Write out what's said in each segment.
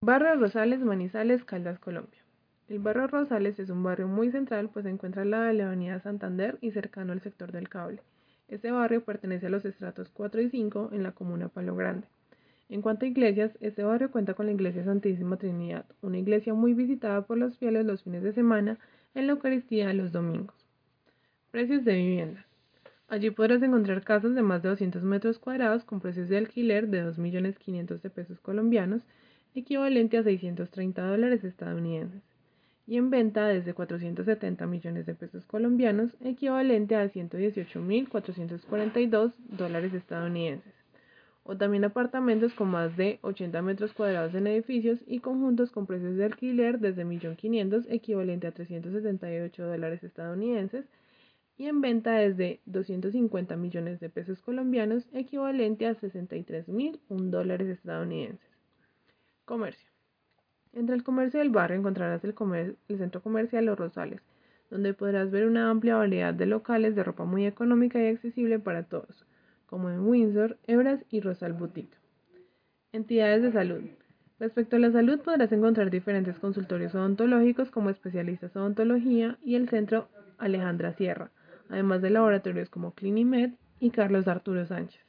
Barrio Rosales, Manizales, Caldas, Colombia. El barrio Rosales es un barrio muy central, pues se encuentra al lado de la avenida Santander y cercano al sector del cable. Este barrio pertenece a los estratos 4 y 5 en la comuna Palo Grande. En cuanto a iglesias, este barrio cuenta con la iglesia Santísima Trinidad, una iglesia muy visitada por los fieles los fines de semana en la Eucaristía los domingos. Precios de viviendas. Allí podrás encontrar casas de más de 200 metros cuadrados con precios de alquiler de 2.500.000 de pesos colombianos, equivalente a 630 dólares estadounidenses, y en venta desde 470 millones de pesos colombianos, equivalente a 118.442 dólares estadounidenses o también apartamentos con más de 80 metros cuadrados en edificios y conjuntos con precios de alquiler desde 1.500.000 equivalente a 378 dólares estadounidenses y en venta desde 250 millones de pesos colombianos equivalente a 63.000 dólares estadounidenses. Comercio. Entre el comercio del barrio encontrarás el, el centro comercial Los Rosales, donde podrás ver una amplia variedad de locales de ropa muy económica y accesible para todos como en Windsor, Ebras y Rosal Boutique. Entidades de salud. Respecto a la salud podrás encontrar diferentes consultorios odontológicos como especialistas en odontología y el centro Alejandra Sierra, además de laboratorios como Clinimed y Carlos Arturo Sánchez.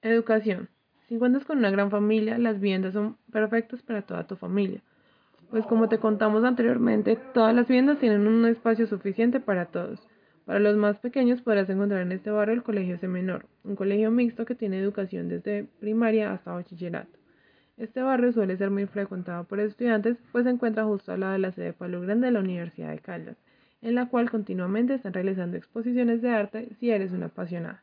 Educación. Si cuentas con una gran familia, las viviendas son perfectas para toda tu familia, pues como te contamos anteriormente, todas las viviendas tienen un espacio suficiente para todos. Para los más pequeños podrás encontrar en este barrio el Colegio C Menor, un colegio mixto que tiene educación desde primaria hasta bachillerato. Este barrio suele ser muy frecuentado por estudiantes, pues se encuentra justo al lado de la sede Palo Grande de la Universidad de Caldas, en la cual continuamente están realizando exposiciones de arte si eres un apasionado.